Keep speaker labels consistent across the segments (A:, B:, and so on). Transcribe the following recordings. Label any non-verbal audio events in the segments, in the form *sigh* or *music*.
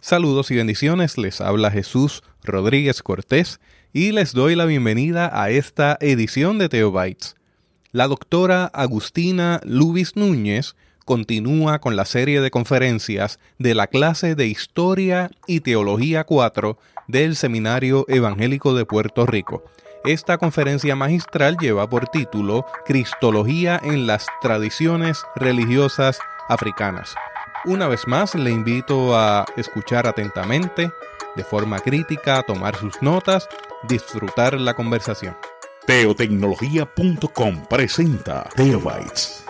A: Saludos y bendiciones, les habla Jesús Rodríguez Cortés y les doy la bienvenida a esta edición de Teobytes. La doctora Agustina Lubis Núñez continúa con la serie de conferencias de la clase de Historia y Teología 4 del Seminario Evangélico de Puerto Rico. Esta conferencia magistral lleva por título Cristología en las tradiciones religiosas africanas. Una vez más, le invito a escuchar atentamente, de forma crítica, a tomar sus notas, disfrutar la conversación.
B: Teotecnología.com presenta Teobytes.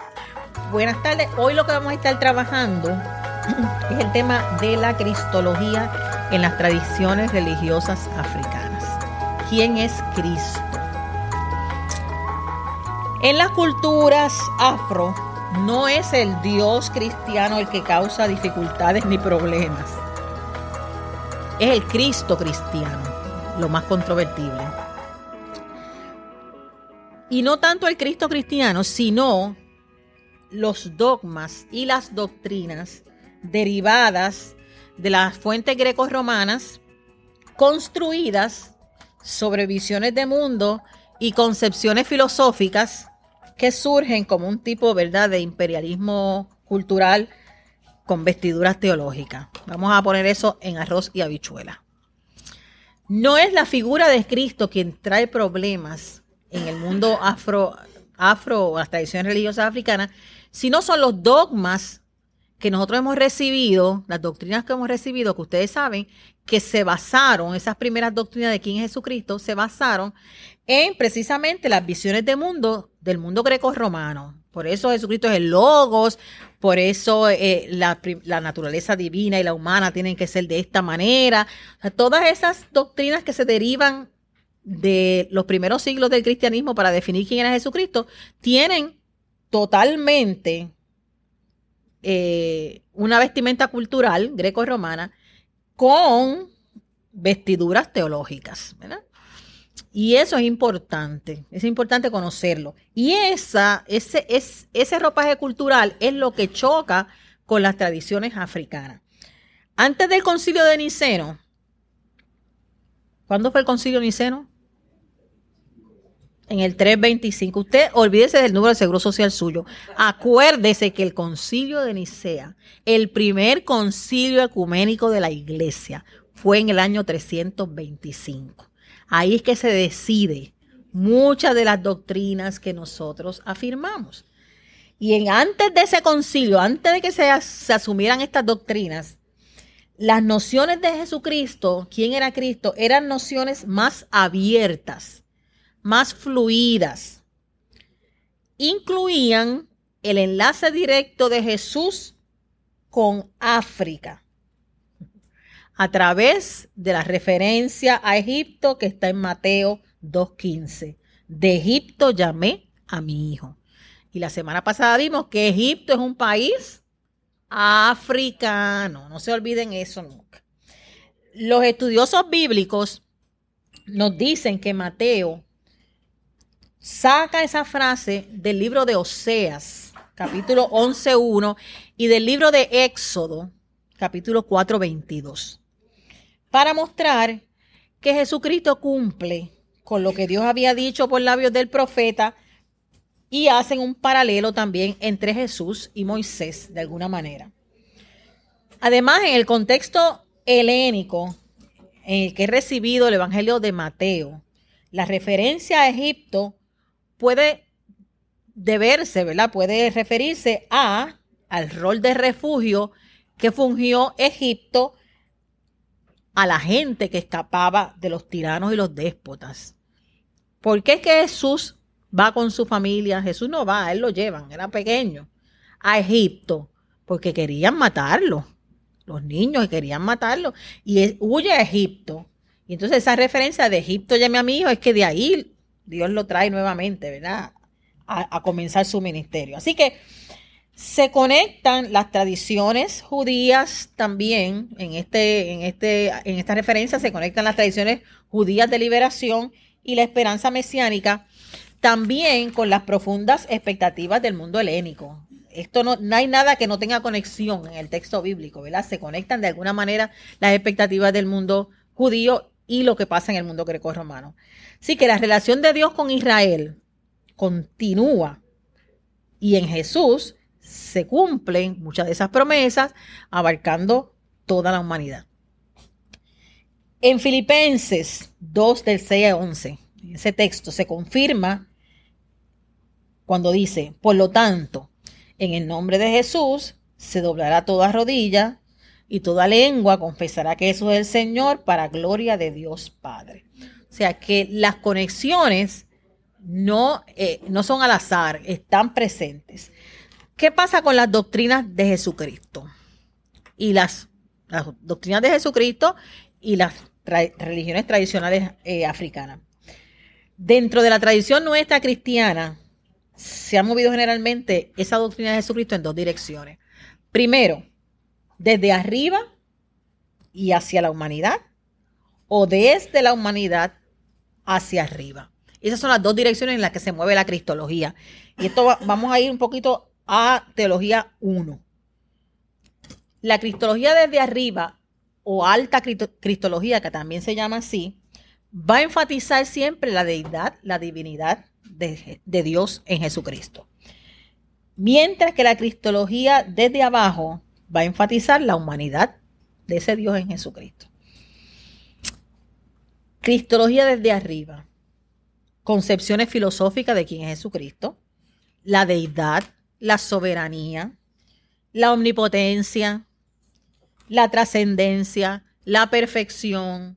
C: Buenas tardes. Hoy lo que vamos a estar trabajando *clears throat* es el tema de la cristología en las tradiciones religiosas africanas. ¿Quién es Cristo? En las culturas afro, no es el Dios cristiano el que causa dificultades ni problemas. Es el Cristo cristiano, lo más controvertible. Y no tanto el Cristo cristiano, sino los dogmas y las doctrinas derivadas de las fuentes greco-romanas construidas sobre visiones de mundo y concepciones filosóficas que surgen como un tipo, ¿verdad?, de imperialismo cultural con vestiduras teológicas. Vamos a poner eso en arroz y habichuela. No es la figura de Cristo quien trae problemas en el mundo afro, afro o las tradiciones religiosas africanas, sino son los dogmas que nosotros hemos recibido, las doctrinas que hemos recibido, que ustedes saben, que se basaron, esas primeras doctrinas de quién es Jesucristo, se basaron en precisamente las visiones de mundo del mundo greco-romano. Por eso Jesucristo es el logos, por eso eh, la, naturaleza divina y la humana tienen que ser de esta manera. todas esas doctrinas que se derivan de los primeros siglos del cristianismo para definir quién era Jesucristo, tienen totalmente eh, una vestimenta cultural greco-romana con vestiduras teológicas. Y eso es importante, es importante conocerlo. Y esa, ese, es, ese ropaje cultural es lo que choca con las tradiciones africanas. Antes del concilio de Niceno, ¿cuándo fue el concilio de Niceno? En el 325. Usted olvídese del número de seguro social suyo. Acuérdese que el concilio de Nicea, el primer concilio ecuménico de la iglesia, fue en el año 325. Ahí es que se decide muchas de las doctrinas que nosotros afirmamos. Y en, antes de ese concilio, antes de que se, se asumieran estas doctrinas, las nociones de Jesucristo, quién era Cristo, eran nociones más abiertas, más fluidas. Incluían el enlace directo de Jesús con África a través de la referencia a Egipto que está en Mateo 2.15. De Egipto llamé a mi hijo. Y la semana pasada vimos que Egipto es un país africano. No se olviden eso nunca. Los estudiosos bíblicos nos dicen que Mateo saca esa frase del libro de Oseas, capítulo 11.1, y del libro de Éxodo, capítulo 4.22 para mostrar que Jesucristo cumple con lo que Dios había dicho por labios del profeta y hacen un paralelo también entre Jesús y Moisés de alguna manera. Además, en el contexto helénico en el que he recibido el Evangelio de Mateo, la referencia a Egipto puede deberse, ¿verdad? Puede referirse a al rol de refugio que fungió Egipto a la gente que escapaba de los tiranos y los déspotas. ¿Por qué es que Jesús va con su familia? Jesús no va, él lo llevan, era pequeño, a Egipto, porque querían matarlo. Los niños querían matarlo. Y huye a Egipto. Y entonces esa referencia de Egipto llame a mi hijo es que de ahí Dios lo trae nuevamente, ¿verdad? A, comenzar su ministerio. Así que se conectan las tradiciones judías también, en, este, en, este, en esta referencia se conectan las tradiciones judías de liberación y la esperanza mesiánica, también con las profundas expectativas del mundo helénico. esto no, no hay nada que no tenga conexión en el texto bíblico, ¿verdad? Se conectan de alguna manera las expectativas del mundo judío y lo que pasa en el mundo greco-romano. Así que la relación de Dios con Israel continúa y en Jesús se cumplen muchas de esas promesas, abarcando toda la humanidad. En Filipenses 2 del 6 a 11, en ese texto se confirma cuando dice, por lo tanto, en el nombre de Jesús se doblará toda rodilla y toda lengua confesará que Jesús es el Señor para gloria de Dios Padre. O sea que las conexiones no, eh, no son al azar, están presentes. ¿Qué pasa con las doctrinas de Jesucristo? Y las, doctrinas de Jesucristo y las religiones tradicionales eh, africanas. Dentro de la tradición nuestra cristiana, se ha movido generalmente esa doctrina de Jesucristo en dos direcciones. Primero, desde arriba y hacia la humanidad, o desde la humanidad hacia arriba. Esas son las dos direcciones en las que se mueve la cristología. Y esto vamos a ir un poquito a teología 1. La cristología desde arriba o alta cristología, que también se llama así, va a enfatizar siempre la deidad, la divinidad de, de Dios en Jesucristo. Mientras que la cristología desde abajo va a enfatizar la humanidad de ese Dios en Jesucristo. Cristología desde arriba. Concepciones filosóficas de quién es Jesucristo. La deidad, la soberanía, la omnipotencia, la trascendencia, la perfección.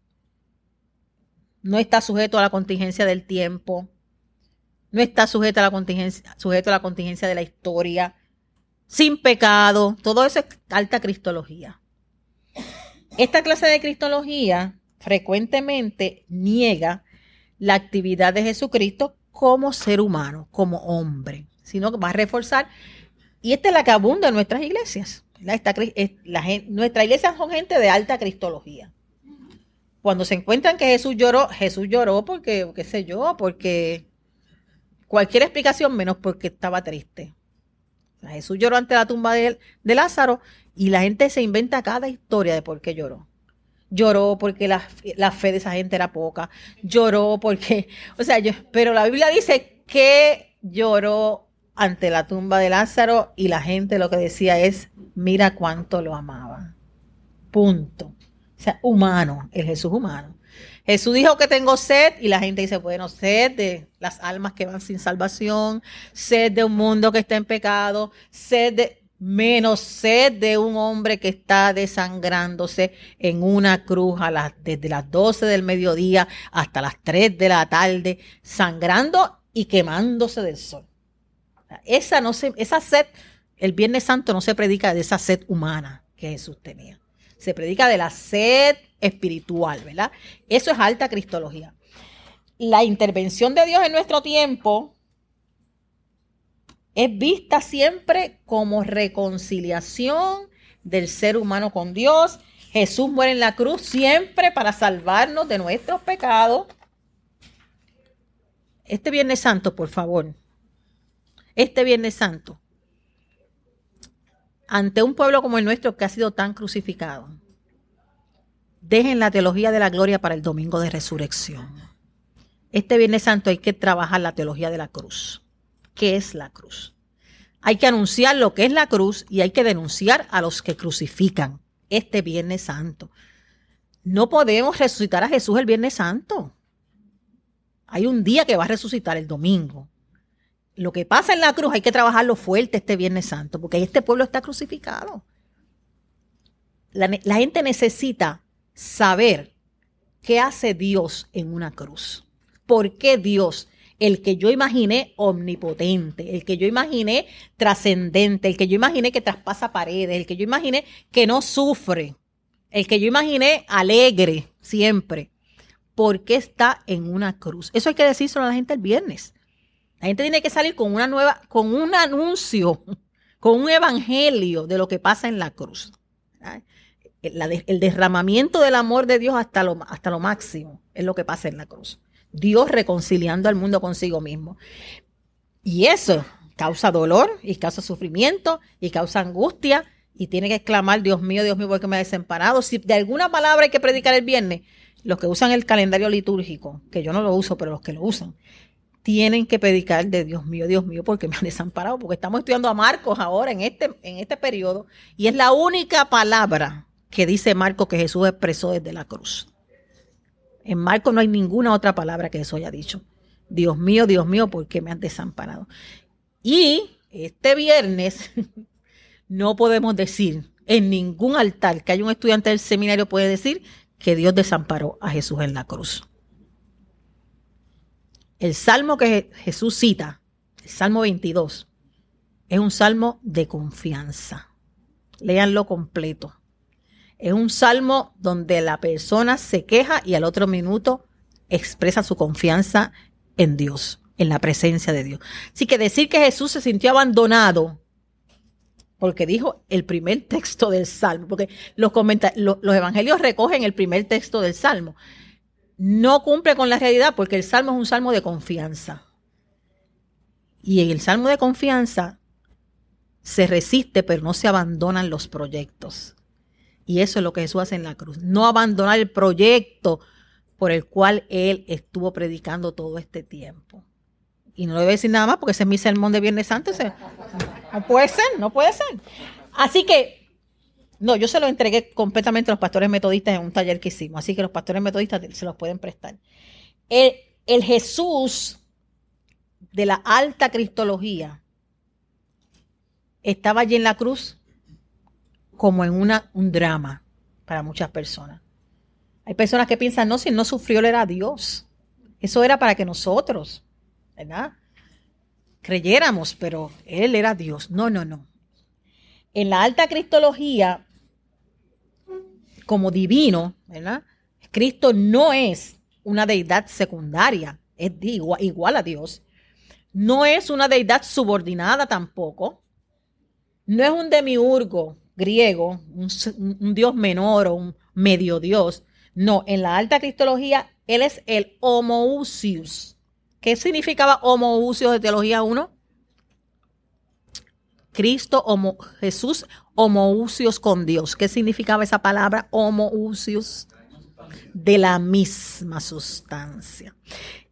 C: No está sujeto a la contingencia del tiempo. No está sujeto a la contingencia, sujeto a la contingencia de la historia sin pecado, todo eso es alta cristología. Esta clase de cristología frecuentemente niega la actividad de Jesucristo como ser humano, como hombre, sino que va a reforzar, y esta es la que abunda en nuestras iglesias. Esta, la, nuestras iglesias son gente de alta cristología. Cuando se encuentran que Jesús lloró, Jesús lloró porque, qué sé yo, porque cualquier explicación menos porque estaba triste. Jesús lloró ante la tumba de, de, Lázaro y la gente se inventa cada historia de por qué lloró. Lloró porque la, fe de esa gente era poca. Lloró porque, *laughs* o sea, yo, pero la Biblia dice que lloró ante la tumba de Lázaro y la gente lo que decía es, mira cuánto lo amaba. Punto. O sea, humano, el Jesús humano. Jesús dijo que tengo sed y la gente dice, bueno, sed de las almas que van sin salvación, sed de un mundo que está en pecado, sed de menos sed de un hombre que está desangrándose en una cruz desde las 12 del mediodía hasta las 3 de la tarde, sangrando y quemándose del sol. Esa, no se, esa sed, el Viernes Santo no se predica de esa sed humana que Jesús tenía. Se predica de la sed espiritual, ¿verdad? Eso es alta cristología. La intervención de Dios en nuestro tiempo es vista siempre como reconciliación del ser humano con Dios. Jesús muere en la cruz siempre para salvarnos de nuestros pecados. Este Viernes Santo, por favor. Este Viernes Santo. Ante un pueblo como el nuestro que ha sido tan crucificado dejen la teología de la gloria para el domingo de resurrección. Este Viernes Santo hay que trabajar la teología de la cruz. ¿Qué es la cruz? Hay que anunciar lo que es la cruz y hay que denunciar a los que crucifican este Viernes Santo. No podemos resucitar a Jesús el Viernes Santo. Hay un día que va a resucitar el domingo. Lo que pasa en la cruz hay que trabajarlo fuerte este Viernes Santo, porque este pueblo está crucificado. La, la gente necesita saber qué hace Dios en una cruz. ¿Por qué Dios? El que yo imaginé omnipotente, el que yo imaginé trascendente, el que yo imaginé que traspasa paredes, el que yo imaginé que no sufre, el que yo imaginé alegre siempre. ¿Por qué está en una cruz? Eso hay que decírselo a la gente el viernes. La gente tiene que salir con una nueva, con un anuncio, *laughs* con un evangelio de lo que pasa en la cruz el, derramamiento del amor de Dios hasta lo, hasta lo máximo es lo que pasa en la cruz. Dios reconciliando al mundo consigo mismo. Y eso causa dolor y causa sufrimiento y causa angustia y tiene que exclamar, Dios mío, Dios mío, ¿por qué me ha desamparado? Si de alguna palabra hay que predicar el viernes, los que usan el calendario litúrgico, que yo no lo uso, pero los que lo usan, tienen que predicar de Dios mío, Dios mío, porque me han desamparado, porque estamos estudiando a Marcos ahora en este, en este periodo, y es la única palabra que dice Marcos que Jesús expresó desde la cruz. En Marcos no hay ninguna otra palabra que eso haya dicho. Dios mío, Dios mío, ¿por qué me han desamparado? Y este viernes *laughs* no podemos decir en ningún altar que haya un estudiante del seminario puede decir que Dios desamparó a Jesús en la cruz. El salmo que Jesús cita, el salmo 22, es un salmo de confianza. Léanlo completo. Es un salmo donde la persona se queja y al otro minuto expresa su confianza en Dios, en la presencia de Dios. Así que decir que Jesús se sintió abandonado, porque dijo el primer texto del Salmo, porque los, los evangelios recogen el primer texto del Salmo, no cumple con la realidad porque el Salmo es un salmo de confianza. Y en el salmo de confianza se resiste, pero no se abandonan los proyectos. Y eso es lo que Jesús hace en la cruz. No abandonar el proyecto por el cual él estuvo predicando todo este tiempo. Y no le voy a decir nada más porque ese es mi sermón de Viernes Santo. No puede ser, no puede ser. Así que, no, yo se lo entregué completamente a los pastores metodistas en un taller que hicimos. Así que los pastores metodistas se los pueden prestar. El, el Jesús de la alta cristología estaba allí en la cruz como en una, un drama para muchas personas. Hay personas que piensan, no, si no sufrió, él era Dios. Eso era para que nosotros, ¿verdad? Creyéramos, pero él era Dios. No, no, no. En la alta cristología, como divino, ¿verdad? Cristo no es una deidad secundaria, es igual, a Dios. No es una deidad subordinada tampoco. No es un demiurgo griego, un, dios menor o un medio dios. No, en la alta cristología, él es el homoousius. ¿Qué significaba homoousios de teología 1? Cristo, homo, Jesús, homoousios con Dios. ¿Qué significaba esa palabra homoousios? De la misma sustancia.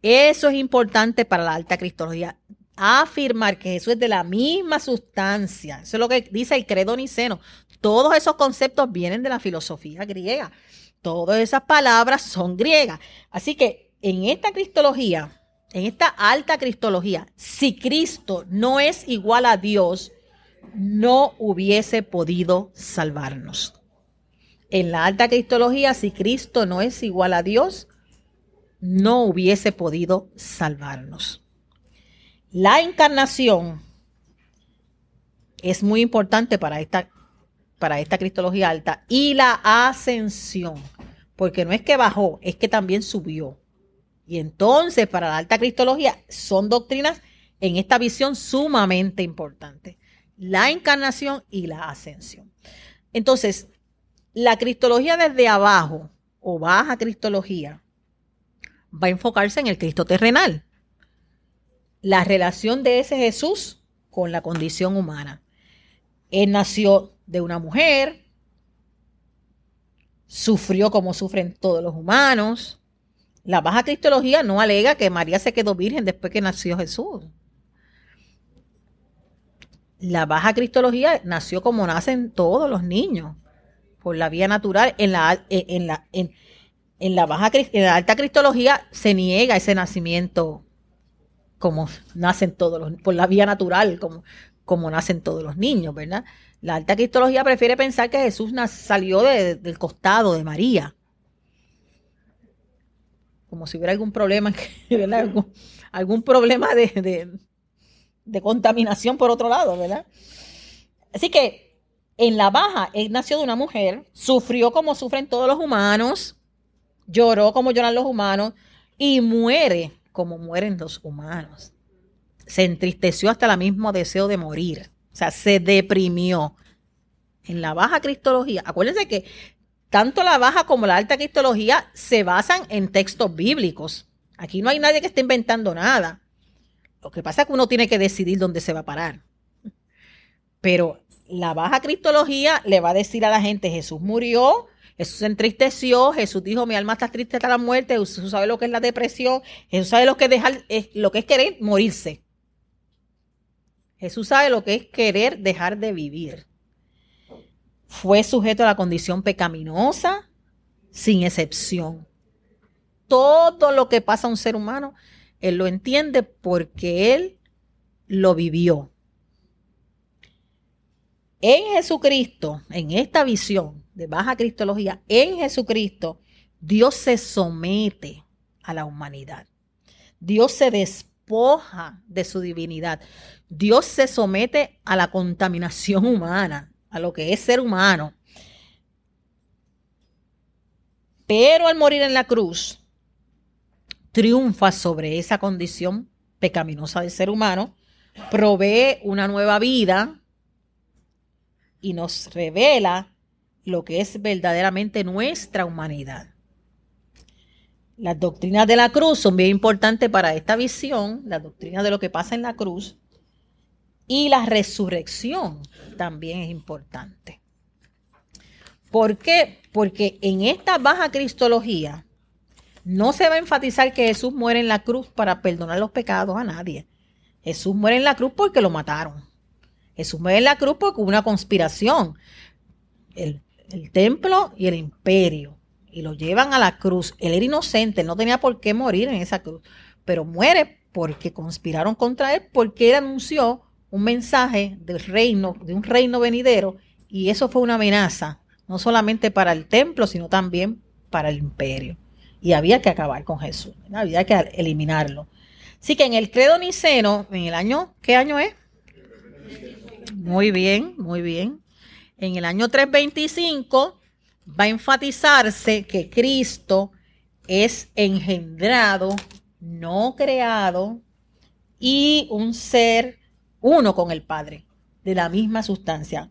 C: Eso es importante para la alta cristología. Afirmar que Jesús es de la misma sustancia. Eso es lo que dice el credo niceno. Todos esos conceptos vienen de la filosofía griega. Todas esas palabras son griegas. Así que en esta cristología, en esta alta cristología, si Cristo no es igual a Dios, no hubiese podido salvarnos. En la alta cristología, si Cristo no es igual a Dios, no hubiese podido salvarnos. La encarnación es muy importante para esta para esta cristología alta y la ascensión, porque no es que bajó, es que también subió. Y entonces para la alta cristología son doctrinas en esta visión sumamente importantes, la encarnación y la ascensión. Entonces, la cristología desde abajo o baja cristología va a enfocarse en el Cristo terrenal, la relación de ese Jesús con la condición humana. Él nació de una mujer, sufrió como sufren todos los humanos. La baja cristología no alega que María se quedó virgen después que nació Jesús. La baja cristología nació como nacen todos los niños, por la vía natural. En la, en la, en, la baja en la alta cristología se niega ese nacimiento como nacen todos los, por la vía natural, como, como nacen todos los niños, ¿verdad? La alta cristología prefiere pensar que Jesús salió del costado de María. Como si hubiera algún problema, *laughs* algún, problema de, de, contaminación por otro lado, ¿verdad? Así que en la baja, él nació de una mujer, sufrió como sufren todos los humanos, lloró como lloran los humanos y muere como mueren los humanos. Se entristeció hasta el mismo deseo de morir. O sea, se deprimió. En la baja cristología, acuérdense que tanto la baja como la alta cristología se basan en textos bíblicos. Aquí no hay nadie que esté inventando nada. Lo que pasa es que uno tiene que decidir dónde se va a parar. Pero la baja cristología le va a decir a la gente, Jesús murió, Jesús se entristeció, Jesús dijo, mi alma está triste hasta la muerte, Jesús sabe lo que es la depresión, Jesús sabe lo que es dejar, lo que es querer morirse. Jesús sabe lo que es querer dejar de vivir. Fue sujeto a la condición pecaminosa, sin excepción. Todo lo que pasa a un ser humano, él lo entiende porque él lo vivió. En Jesucristo, en esta visión de baja cristología, en Jesucristo, Dios se somete a la humanidad. Dios se despoja de su divinidad. Dios se somete a la contaminación humana, a lo que es ser humano. Pero al morir en la cruz, triunfa sobre esa condición pecaminosa del ser humano, provee una nueva vida y nos revela lo que es verdaderamente nuestra humanidad. Las doctrinas de la cruz son bien importantes para esta visión, las doctrinas de lo que pasa en la cruz, y la resurrección también es importante. ¿Por qué? Porque en esta baja cristología no se va a enfatizar que Jesús muere en la cruz para perdonar los pecados a nadie. Jesús muere en la cruz porque lo mataron. Jesús muere en la cruz porque hubo una conspiración. El, templo y el imperio. Y lo llevan a la cruz. Él era inocente, no tenía por qué morir en esa cruz. Pero muere porque conspiraron contra él, porque él anunció un mensaje del reino, de un reino venidero. Y eso fue una amenaza, no solamente para el templo, sino también para el imperio. Y había que acabar con Jesús, había que eliminarlo. Así que en el credo niceno, en el año, ¿qué año es? Muy bien, muy bien. En el año 325 va a enfatizarse que Cristo es engendrado, no creado, y un ser uno con el Padre, de la misma sustancia.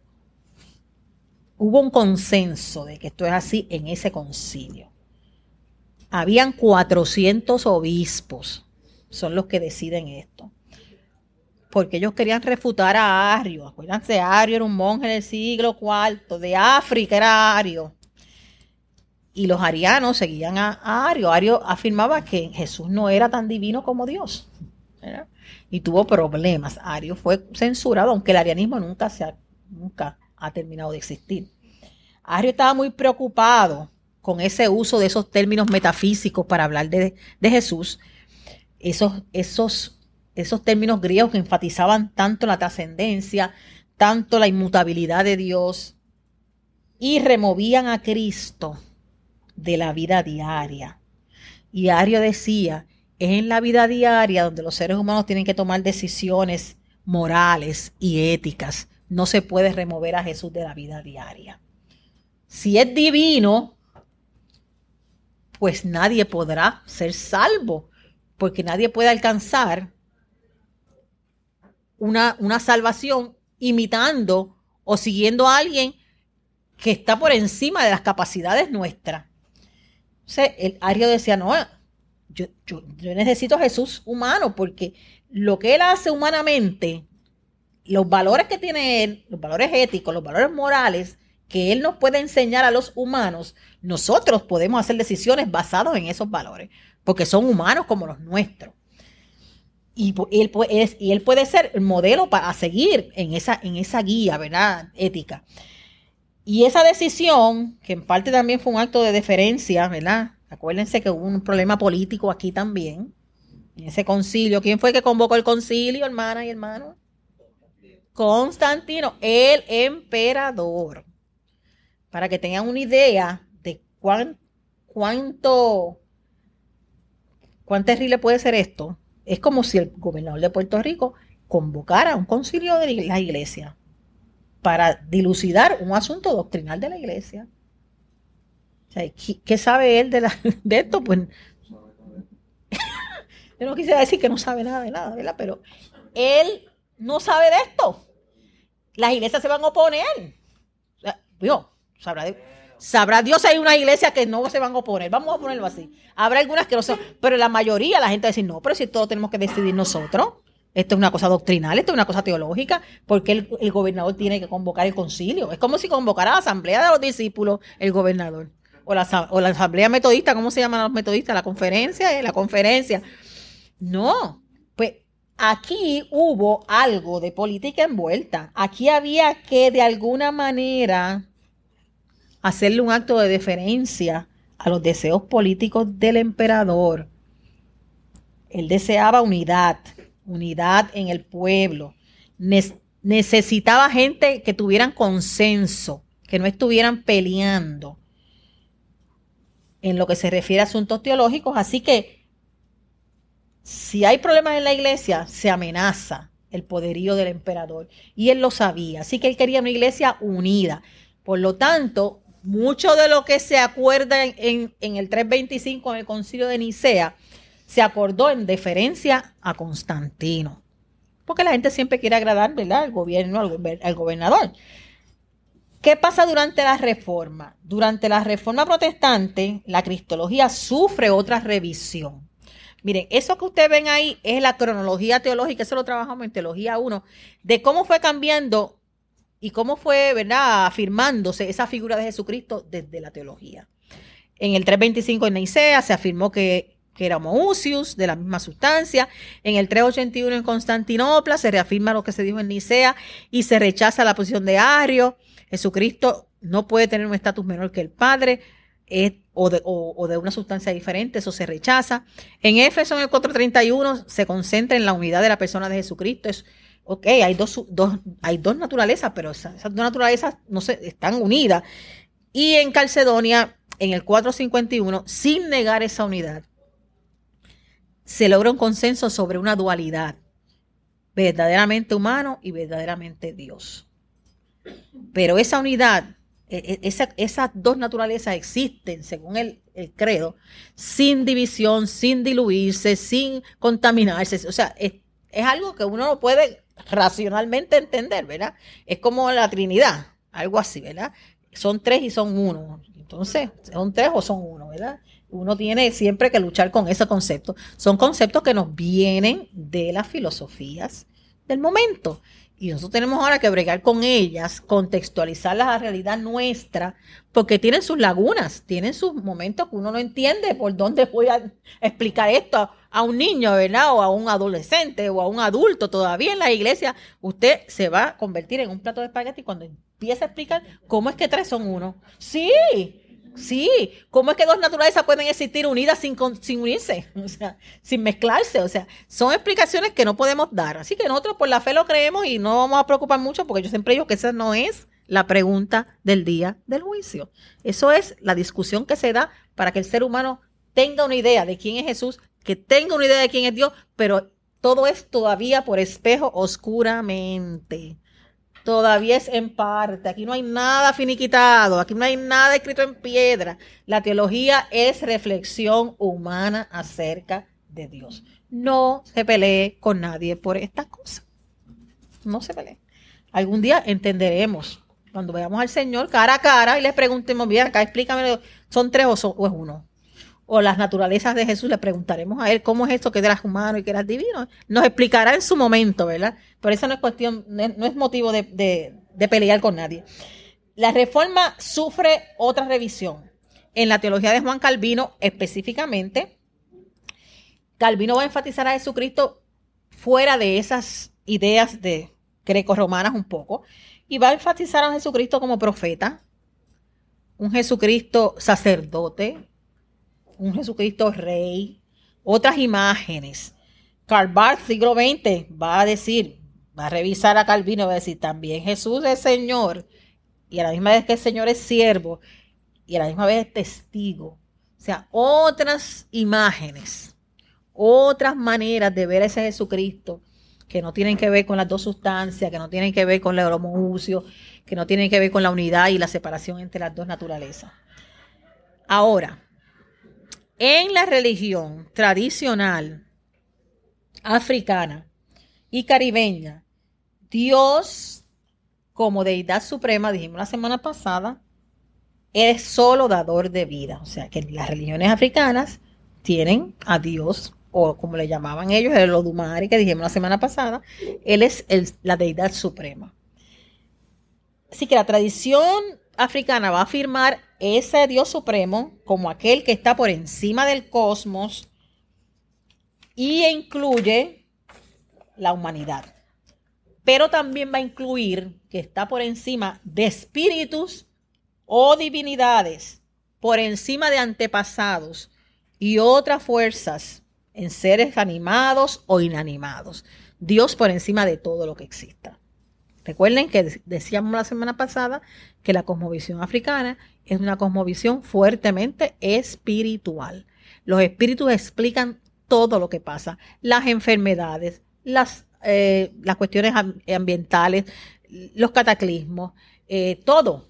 C: Hubo un consenso de que esto es así en ese concilio. Habían 400 obispos, son los que deciden esto porque ellos querían refutar a Ario. Acuérdense, Ario era un monje del siglo IV, de África era Ario. Y los arianos seguían a, Ario. Ario afirmaba que Jesús no era tan divino como Dios. Y tuvo problemas. Ario fue censurado, aunque el arianismo nunca, se ha, nunca ha terminado de existir. Ario estaba muy preocupado con ese uso de esos términos metafísicos para hablar de, de Jesús. Esos, esos esos términos griegos que enfatizaban tanto la trascendencia, tanto la inmutabilidad de Dios, y removían a Cristo de la vida diaria. Y Ario decía, es en la vida diaria donde los seres humanos tienen que tomar decisiones morales y éticas. No se puede remover a Jesús de la vida diaria. Si es divino, pues nadie podrá ser salvo, porque nadie puede alcanzar una, salvación imitando o siguiendo a alguien que está por encima de las capacidades nuestras. Entonces, el Ario decía, no, yo, yo, necesito a Jesús humano porque lo que él hace humanamente, los valores que tiene él, los valores éticos, los valores morales que él nos puede enseñar a los humanos, nosotros podemos hacer decisiones basadas en esos valores, porque son humanos como los nuestros y él, y él puede ser el modelo para seguir en esa, en esa guía, ¿verdad? Ética. Y esa decisión, que en parte también fue un acto de deferencia, ¿verdad? Acuérdense que hubo un problema político aquí también, en ese concilio. ¿Quién fue que convocó el concilio, hermana y hermano? Constantino, el emperador. Para que tengan una idea de cuán, cuánto, cuán terrible puede ser esto es como si el gobernador de Puerto Rico convocara un concilio de la iglesia para dilucidar un asunto doctrinal de la iglesia. ¿qué, sabe él de, de esto? Pues *laughs* yo no quisiera decir que no sabe nada de nada, ¿verdad? Pero él no sabe de esto. Las iglesias se van a oponer. Dios, sabrá de, Sabrá Dios hay una iglesia que no se van a oponer. Vamos a ponerlo así. Habrá algunas que no son, pero la mayoría la gente va a decir, no, pero si todo tenemos que decidir nosotros. Esto es una cosa doctrinal, esto es una cosa teológica, porque el, el gobernador tiene que convocar el concilio. Es como si convocara la asamblea de los discípulos el gobernador. O la, o la asamblea metodista, ¿cómo se llaman los metodistas? La conferencia, eh, la conferencia. No, pues aquí hubo algo de política envuelta. Aquí había que de alguna manera hacerle un acto de deferencia a los deseos políticos del emperador. Él deseaba unidad, unidad en el pueblo. Necesitaba gente que tuvieran consenso, que no estuvieran peleando en lo que se refiere a asuntos teológicos. Así que si hay problemas en la iglesia, se amenaza el poderío del emperador. Y él lo sabía. Así que él quería una iglesia unida. Por lo tanto, mucho de lo que se acuerda en, el 325 en el concilio de Nicea se acordó en deferencia a Constantino. Porque la gente siempre quiere agradar, ¿verdad? Al gobierno, al, al gobernador. ¿Qué pasa durante la reforma? Durante la reforma protestante, la cristología sufre otra revisión. Miren, eso que ustedes ven ahí es la cronología teológica, eso lo trabajamos en Teología 1, de cómo fue cambiando y cómo fue, ¿verdad?, afirmándose esa figura de Jesucristo desde la teología. En el 325 en Nicea se afirmó que, era homoousius, de la misma sustancia. En el 381 en Constantinopla se reafirma lo que se dijo en Nicea y se rechaza la posición de Ario. Jesucristo no puede tener un estatus menor que el Padre o, de, una sustancia diferente, eso se rechaza. En Éfeso, en el 431, se concentra en la unidad de la persona de Jesucristo. Es, ok, hay dos, dos- hay dos naturalezas, pero esa- esas dos naturalezas no se, están unidas. Y en Calcedonia, en el 451, sin negar esa unidad, se logra un consenso sobre una dualidad, verdaderamente humano y verdaderamente Dios. Pero esa unidad, e- e- esa- esas dos naturalezas existen, según el, el credo, sin división, sin diluirse, sin contaminarse. O sea, es, es algo que uno no puede racionalmente entender, ¿verdad? Es como la Trinidad, algo así, ¿verdad? Son tres y son uno. Entonces, son tres o son uno, ¿verdad? Uno tiene siempre que luchar con ese concepto. Son conceptos que nos vienen de las filosofías del momento. Y nosotros tenemos ahora que bregar con ellas, contextualizarlas a la realidad nuestra, porque tienen sus lagunas, tienen sus momentos que uno no entiende por dónde voy a explicar esto a, un niño, ¿verdad? O a un adolescente o a un adulto. Todavía en la iglesia usted se va a convertir en un plato de espagueti cuando empieza a explicar cómo es que tres son uno. Sí, Sí, ¿cómo es que dos naturalezas pueden existir unidas sin, sin unirse? *laughs* O sea, sin mezclarse. O sea, son explicaciones que no podemos dar. Así que nosotros por la fe lo creemos y no vamos a preocupar mucho porque yo siempre digo que esa no es la pregunta del día del juicio. Eso es la discusión que se da para que el ser humano tenga una idea de quién es Jesús, que tenga una idea de quién es Dios, pero todo es todavía por espejo oscuramente todavía es en parte. Aquí no hay nada finiquitado, aquí no hay nada escrito en piedra. La teología es reflexión humana acerca de Dios. No se pelee con nadie por estas cosas. No se pelee. Algún día entenderemos. Cuando veamos al Señor cara a cara y le preguntemos, bien, acá explícame, ¿son tres o, son- o es uno? O las naturalezas de Jesús, le preguntaremos a él cómo es esto que eras humano y que eras divino. Nos explicará en su momento, ¿verdad? Pero eso no es cuestión, no es, motivo de, de- de pelear con nadie. La reforma sufre otra revisión. En la teología de Juan Calvino, específicamente, Calvino va a enfatizar a Jesucristo fuera de esas ideas de greco-romanas un poco, y va a enfatizar a Jesucristo como profeta, un Jesucristo sacerdote, un Jesucristo rey, otras imágenes. Karl Barth, siglo XX, va a decir, va a revisar a Calvino va a decir, también Jesús es Señor, y a la misma vez que el Señor es siervo, y a la misma vez es testigo. O sea, otras imágenes, otras maneras de ver a ese Jesucristo que no tienen que ver con las dos sustancias, que no tienen que ver con el homooucio, que no tienen que ver con la unidad y la separación entre las dos naturalezas. Ahora, en la religión tradicional africana y caribeña, Dios, como deidad suprema, dijimos la semana pasada, es solo dador de vida. O sea que las religiones africanas tienen a Dios o como le llamaban ellos, el Odumare, que dijimos la semana pasada, él es la deidad suprema. Así que la tradición africana va a afirmar ese Dios supremo como aquel que está por encima del cosmos y incluye la humanidad. Pero también va a incluir que está por encima de espíritus o divinidades, por encima de antepasados y otras fuerzas en seres animados o inanimados. Dios por encima de todo lo que exista. Recuerden que decíamos la semana pasada que la cosmovisión africana es una cosmovisión fuertemente espiritual. Los espíritus explican todo lo que pasa, las enfermedades, las, eh, las cuestiones ambientales, los cataclismos, eh, todo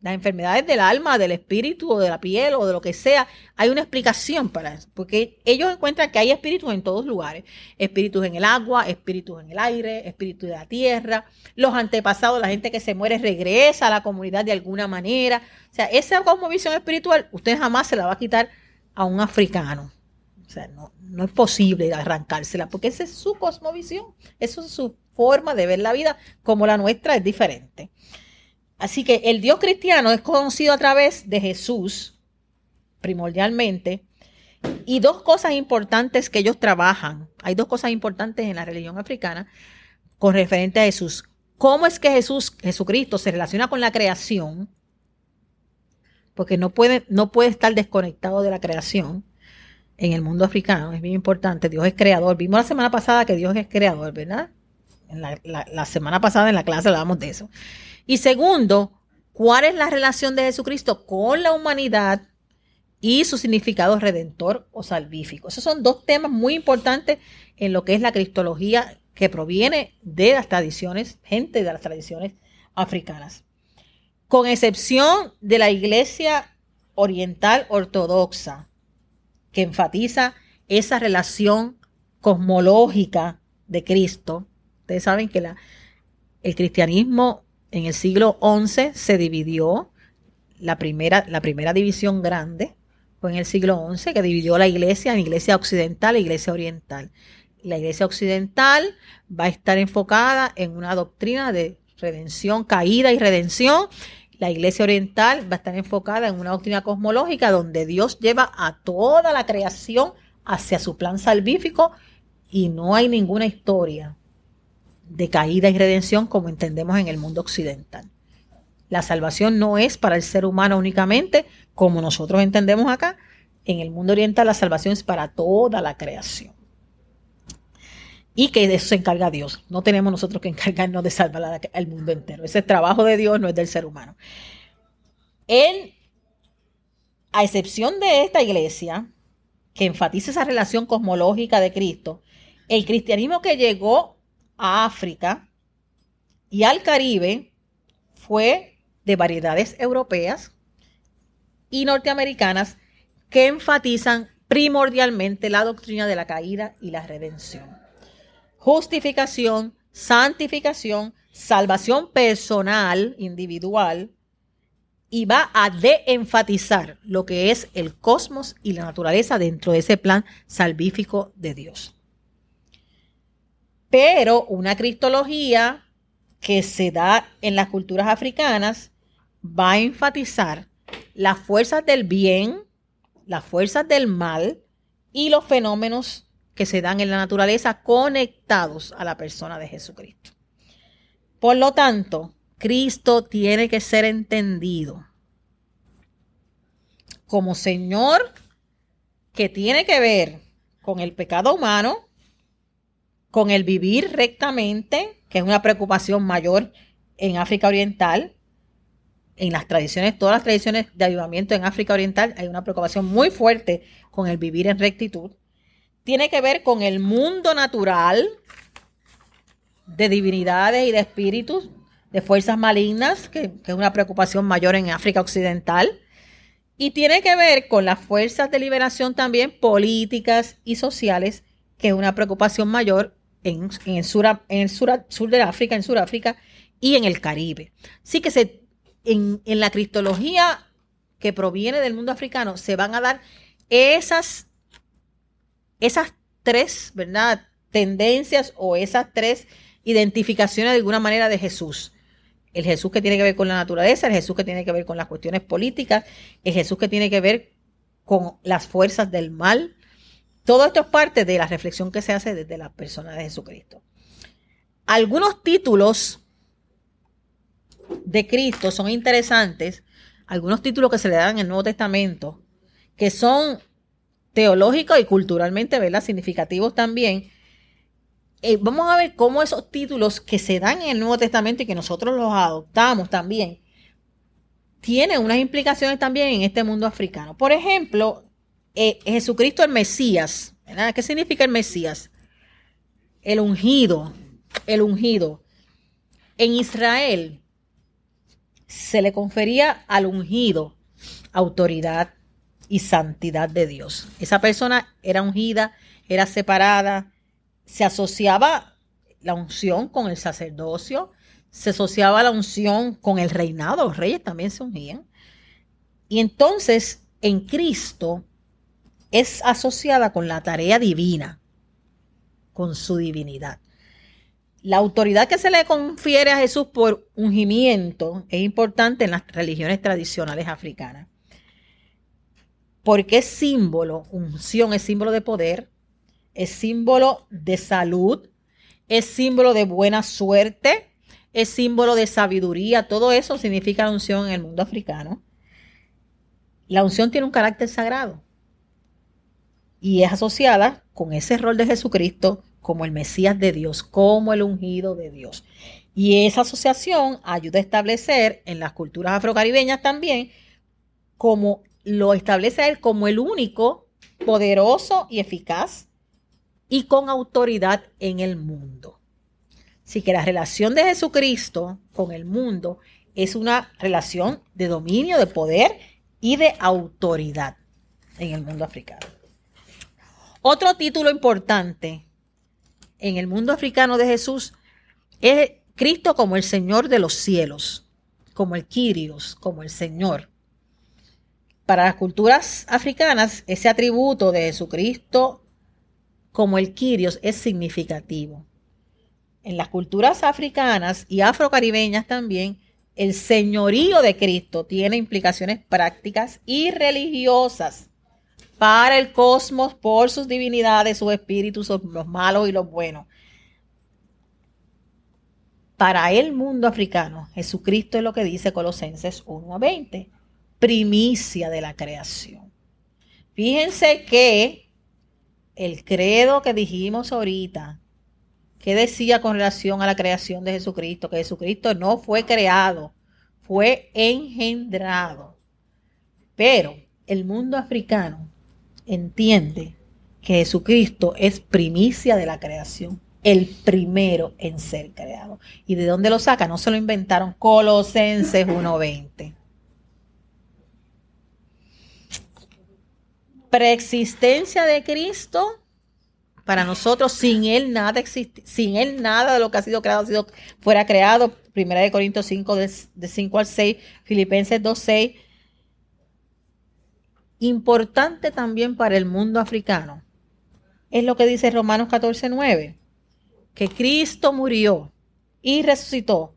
C: las enfermedades del alma, del espíritu o de la piel o de lo que sea, hay una explicación para eso, porque ellos encuentran que hay espíritus en todos lugares, espíritus en el agua, espíritus en el aire, espíritus de la tierra, los antepasados, la gente que se muere regresa a la comunidad de alguna manera, o sea, esa cosmovisión espiritual usted jamás se la va a quitar a un africano, o sea, no, no es posible arrancársela, porque esa es su cosmovisión, eso es su forma de ver la vida, como la nuestra es diferente. Así que el Dios cristiano es conocido a través de Jesús, primordialmente, y dos cosas importantes que ellos trabajan. Hay dos cosas importantes en la religión africana con referente a Jesús. ¿Cómo es que Jesús, Jesucristo, se relaciona con la creación? Porque no puede, no puede estar desconectado de la creación en el mundo africano. Es bien importante. Dios es creador. Vimos la semana pasada que Dios es creador, ¿verdad? En la, la semana pasada en la clase hablábamos de eso. Y segundo, ¿cuál es la relación de Jesucristo con la humanidad y su significado redentor o salvífico? Esos son dos temas muy importantes en lo que es la cristología que proviene de las tradiciones, gente de las tradiciones africanas. Con excepción de la iglesia oriental ortodoxa, que enfatiza esa relación cosmológica de Cristo. Ustedes saben que el cristianismo en el siglo XI se dividió la primera, la primera división grande, fue en el siglo XI que dividió la iglesia en iglesia occidental e iglesia oriental. La iglesia occidental va a estar enfocada en una doctrina de redención, caída y redención. La iglesia oriental va a estar enfocada en una doctrina cosmológica donde Dios lleva a toda la creación hacia su plan salvífico y no hay ninguna historia de caída y redención como entendemos en el mundo occidental. La salvación no es para el ser humano únicamente, como nosotros entendemos acá. En el mundo oriental la salvación es para toda la creación. Y que de eso se encarga Dios. No tenemos nosotros que encargarnos de salvar al mundo entero. Ese trabajo de Dios no es del ser humano. Él, a excepción de esta iglesia, que enfatiza esa relación cosmológica de Cristo, el cristianismo que llegó a África y al Caribe fue de variedades europeas y norteamericanas que enfatizan primordialmente la doctrina de la caída y la redención. Justificación, santificación, salvación personal, individual, y va a de-enfatizar lo que es el cosmos y la naturaleza dentro de ese plan salvífico de Dios. Pero una cristología que se da en las culturas africanas va a enfatizar las fuerzas del bien, las fuerzas del mal y los fenómenos que se dan en la naturaleza conectados a la persona de Jesucristo. Por lo tanto, Cristo tiene que ser entendido como Señor que tiene que ver con el pecado humano, con el vivir rectamente, que es una preocupación mayor en África Oriental. En las tradiciones, todas las tradiciones de avivamiento en África Oriental, hay una preocupación muy fuerte con el vivir en rectitud. Tiene que ver con el mundo natural de divinidades y de espíritus, de fuerzas malignas, que, que es una preocupación mayor en África Occidental. Y tiene que ver con las fuerzas de liberación también políticas y sociales, que es una preocupación mayor en, el, sur, en el sur, sur de África, en Sudáfrica y en el Caribe. Así que se, en, en la cristología que proviene del mundo africano se van a dar esas, esas tres, ¿verdad? Tendencias o esas tres identificaciones de alguna manera de Jesús. El Jesús que tiene que ver con la naturaleza, el Jesús que tiene que ver con las cuestiones políticas, el Jesús que tiene que ver con las fuerzas del mal. Todo esto es parte de la reflexión que se hace desde la persona de Jesucristo. Algunos títulos de Cristo son interesantes, algunos títulos que se le dan en el Nuevo Testamento, que son teológicos y culturalmente ¿verdad? significativos también. Eh, vamos a ver cómo esos títulos que se dan en el Nuevo Testamento y que nosotros los adoptamos también, tienen unas implicaciones también en este mundo africano. Por ejemplo, eh, Jesucristo el Mesías. ¿Qué significa el Mesías? El ungido, el ungido. En Israel se le confería al ungido autoridad y santidad de Dios. Esa persona era ungida, era separada, se asociaba la unción con el sacerdocio, se asociaba la unción con el reinado, los reyes también se ungían. Y entonces en Cristo es asociada con la tarea divina, con su divinidad. La autoridad que se le confiere a Jesús por ungimiento es importante en las religiones tradicionales africanas. Porque es símbolo, unción es símbolo de poder, es símbolo de salud, es símbolo de buena suerte, es símbolo de sabiduría. Todo eso significa la unción en el mundo africano. La unción tiene un carácter sagrado y es asociada con ese rol de Jesucristo como el Mesías de Dios, como el ungido de Dios. Y esa asociación ayuda a establecer en las culturas afrocaribeñas también como lo establece él como el único poderoso y eficaz y con autoridad en el mundo. Así que la relación de Jesucristo con el mundo es una relación de dominio, de poder y de autoridad en el mundo africano. Otro título importante en el mundo africano de Jesús es Cristo como el Señor de los cielos, como el Kyrios, como el Señor. Para las culturas africanas, ese atributo de Jesucristo como el Kyrios es significativo. En las culturas africanas y afrocaribeñas también, el señorío de Cristo tiene implicaciones prácticas y religiosas para el cosmos por sus divinidades, sus espíritus, los malos y los buenos. Para el mundo africano, Jesucristo es lo que dice Colosenses 1 a 20, primicia de la creación. Fíjense que el credo que dijimos ahorita, que decía con relación a la creación de Jesucristo, que Jesucristo no fue creado, fue engendrado. Pero el mundo africano entiende que Jesucristo es primicia de la creación, el primero en ser creado. ¿Y de dónde lo saca? No se lo inventaron Colosenses 1.20. Preexistencia de Cristo, para nosotros, sin Él nada existe, sin Él nada de lo que ha sido creado ha sido fuera creado. Primera de Corintios 5, de, de 5 al 6, Filipenses 2, 6 importante también para el mundo africano es lo que dice Romanos 14, 9, que Cristo murió y resucitó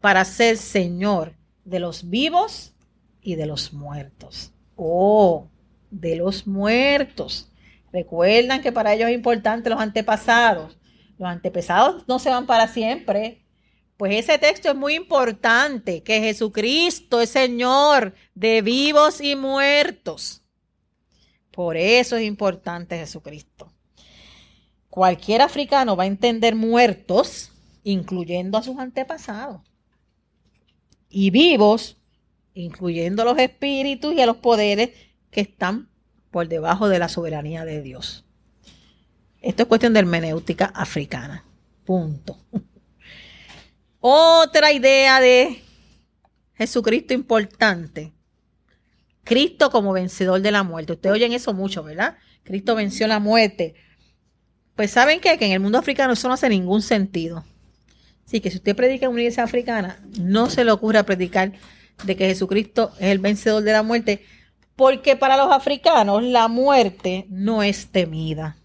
C: para ser Señor de los vivos y de los muertos. Oh, de los muertos. Recuerdan que para ellos es importante los antepasados. Los antepasados no se van para siempre. Pues ese texto es muy importante, que Jesucristo es Señor de vivos y muertos. Por eso es importante Jesucristo. Cualquier africano va a entender muertos, incluyendo a sus antepasados, y vivos, incluyendo a los espíritus y a los poderes que están por debajo de la soberanía de Dios. Esto es cuestión de hermenéutica africana. Punto. *laughs* Otra idea de Jesucristo importante Cristo como vencedor de la muerte. Ustedes oyen eso mucho, ¿verdad? Cristo venció la muerte. Pues saben qué? que en el mundo africano eso no hace ningún sentido. Así que si usted predica en una iglesia africana, no se le ocurra predicar de que Jesucristo es el vencedor de la muerte, porque para los africanos la muerte no es temida.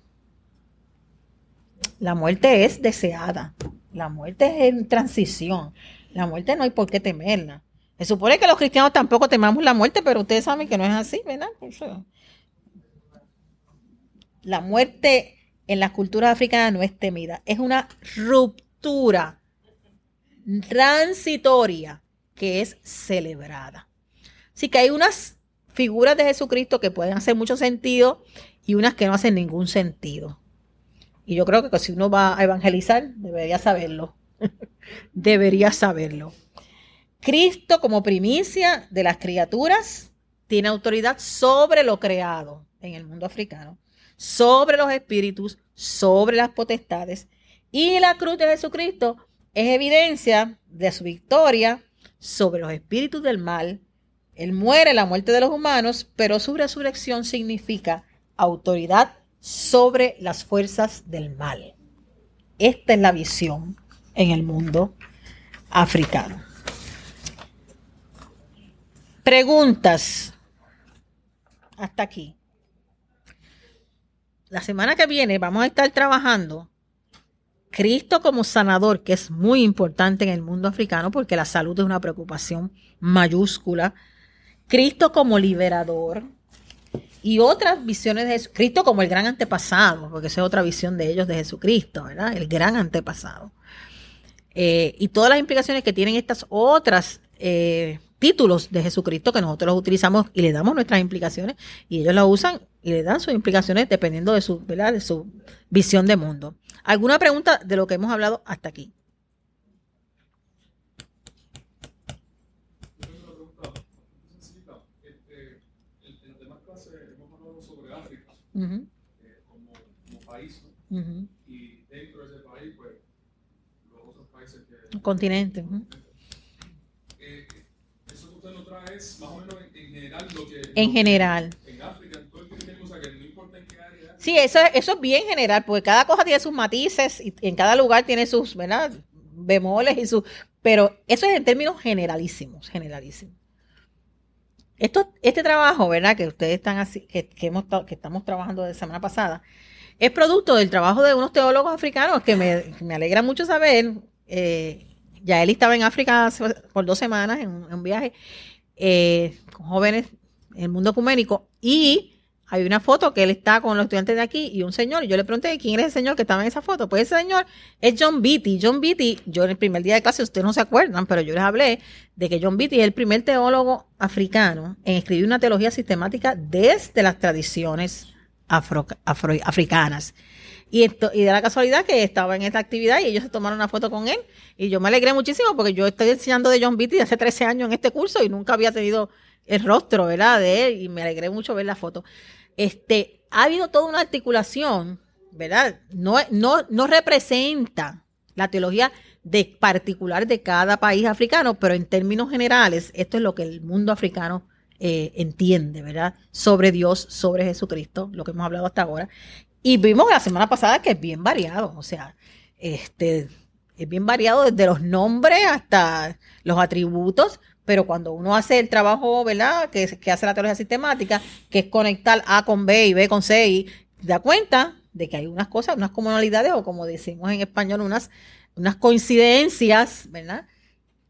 C: La muerte es deseada. La muerte es en transición. La muerte no hay por qué temerla. Se supone que los cristianos tampoco temamos la muerte, pero ustedes saben que no es así, ¿verdad? la muerte en las culturas africanas no es temida, es una ruptura transitoria que es celebrada. Así que hay unas figuras de Jesucristo que pueden hacer mucho sentido y unas que no hacen ningún sentido. Y yo creo que si uno va a evangelizar, debería saberlo. *laughs* debería saberlo. Cristo como primicia de las criaturas tiene autoridad sobre lo creado en el mundo africano, sobre los espíritus, sobre las potestades. Y la cruz de Jesucristo es evidencia de su victoria sobre los espíritus del mal. Él muere la muerte de los humanos, pero su resurrección significa autoridad sobre las fuerzas del mal. Esta es la visión en el mundo africano. Preguntas. Hasta aquí. La semana que viene vamos a estar trabajando Cristo como sanador, que es muy importante en el mundo africano porque la salud es una preocupación mayúscula. Cristo como liberador, y otras visiones de Jesucristo como el gran antepasado, porque esa es otra visión de ellos de Jesucristo, ¿verdad? El gran antepasado. Eh, y todas las implicaciones que tienen estas otras eh, títulos de Jesucristo que nosotros los utilizamos y le damos nuestras implicaciones y ellos las usan y le dan sus implicaciones dependiendo de su, ¿verdad? de su visión de mundo. ¿Alguna pregunta de lo que hemos hablado hasta aquí?
D: Eh, como, país, y dentro de ese país, pues, los otros países que...
C: Continente.
D: Eh, eso que usted nos trae es más o menos en, general lo que...
C: En general.
D: En África, en todo el tiempo, o sea, que no importa en qué área...
C: Sí, eso, eso es bien general, porque cada cosa tiene sus matices y en cada lugar tiene sus, ¿verdad? Bemoles y sus... Pero eso es en términos generalísimos, generalísimos. Esto, este trabajo, ¿verdad? Que ustedes están así, que, hemos, que estamos trabajando de semana pasada, es producto del trabajo de unos teólogos africanos que me, alegra mucho saber. Eh, ya él estaba en África por dos semanas en un, viaje eh, con jóvenes en el mundo ecuménico y hay una foto que él está con los estudiantes de aquí y un señor. Yo le pregunté quién es el señor que estaba en esa foto. Pues ese señor es John Beatty. John Beatty, yo en el primer día de clase, ustedes no se acuerdan, pero yo les hablé de que John Beatty es el primer teólogo africano en escribir una teología sistemática desde las tradiciones afro, africanas. Y, esto, y de la casualidad que estaba en esta actividad y ellos se tomaron una foto con él. Y yo me alegré muchísimo porque yo estoy enseñando de John Beatty hace 13 años en este curso y nunca había tenido el rostro, ¿verdad? De él y me alegré mucho ver la foto este, ha habido toda una articulación, ¿verdad? No, no, no representa la teología de particular de cada país africano, pero en términos generales, esto es lo que el mundo africano eh, entiende, ¿verdad? Sobre Dios, sobre Jesucristo, lo que hemos hablado hasta ahora. Y vimos la semana pasada que es bien variado, o sea, este, es bien variado desde los nombres hasta los atributos, pero cuando uno hace el trabajo, ¿verdad? Que, que hace la teología sistemática, que es conectar A con B y B con C, y da cuenta de que hay unas cosas, unas comunalidades, o como decimos en español, unas, unas coincidencias, ¿verdad?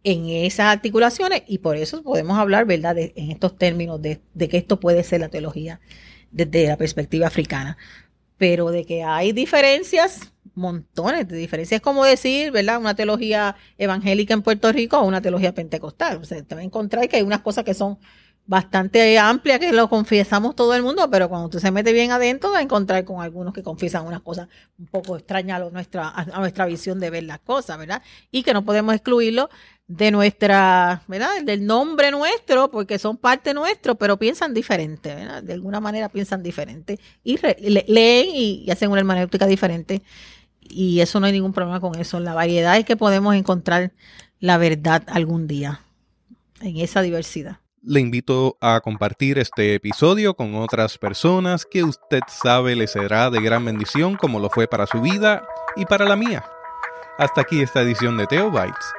C: En esas articulaciones, y por eso podemos hablar, ¿verdad? en estos términos de, de que esto puede ser la teología desde la perspectiva africana. Pero de que hay diferencias, montones de diferencias. Como decir, ¿verdad? Una teología evangélica en Puerto Rico o una teología pentecostal. O sea, te va a encontrar que hay unas cosas que son bastante amplias, que lo confiesamos todo el mundo, pero cuando usted se mete bien adentro, va a encontrar con algunos que confiesan unas cosas un poco extrañas a nuestra, a nuestra visión de ver las cosas, ¿verdad? Y que no podemos excluirlo de nuestra, ¿verdad? Del nombre nuestro, porque son parte nuestro, pero piensan diferente, ¿verdad? De alguna manera piensan diferente y leen y, hacen una hermenéutica diferente y eso no hay ningún problema con eso. La variedad es que podemos encontrar la verdad algún día en esa diversidad.
A: Le invito a compartir este episodio con otras personas que usted sabe le será de gran bendición como lo fue para su vida y para la mía. Hasta aquí esta edición de Teobytes.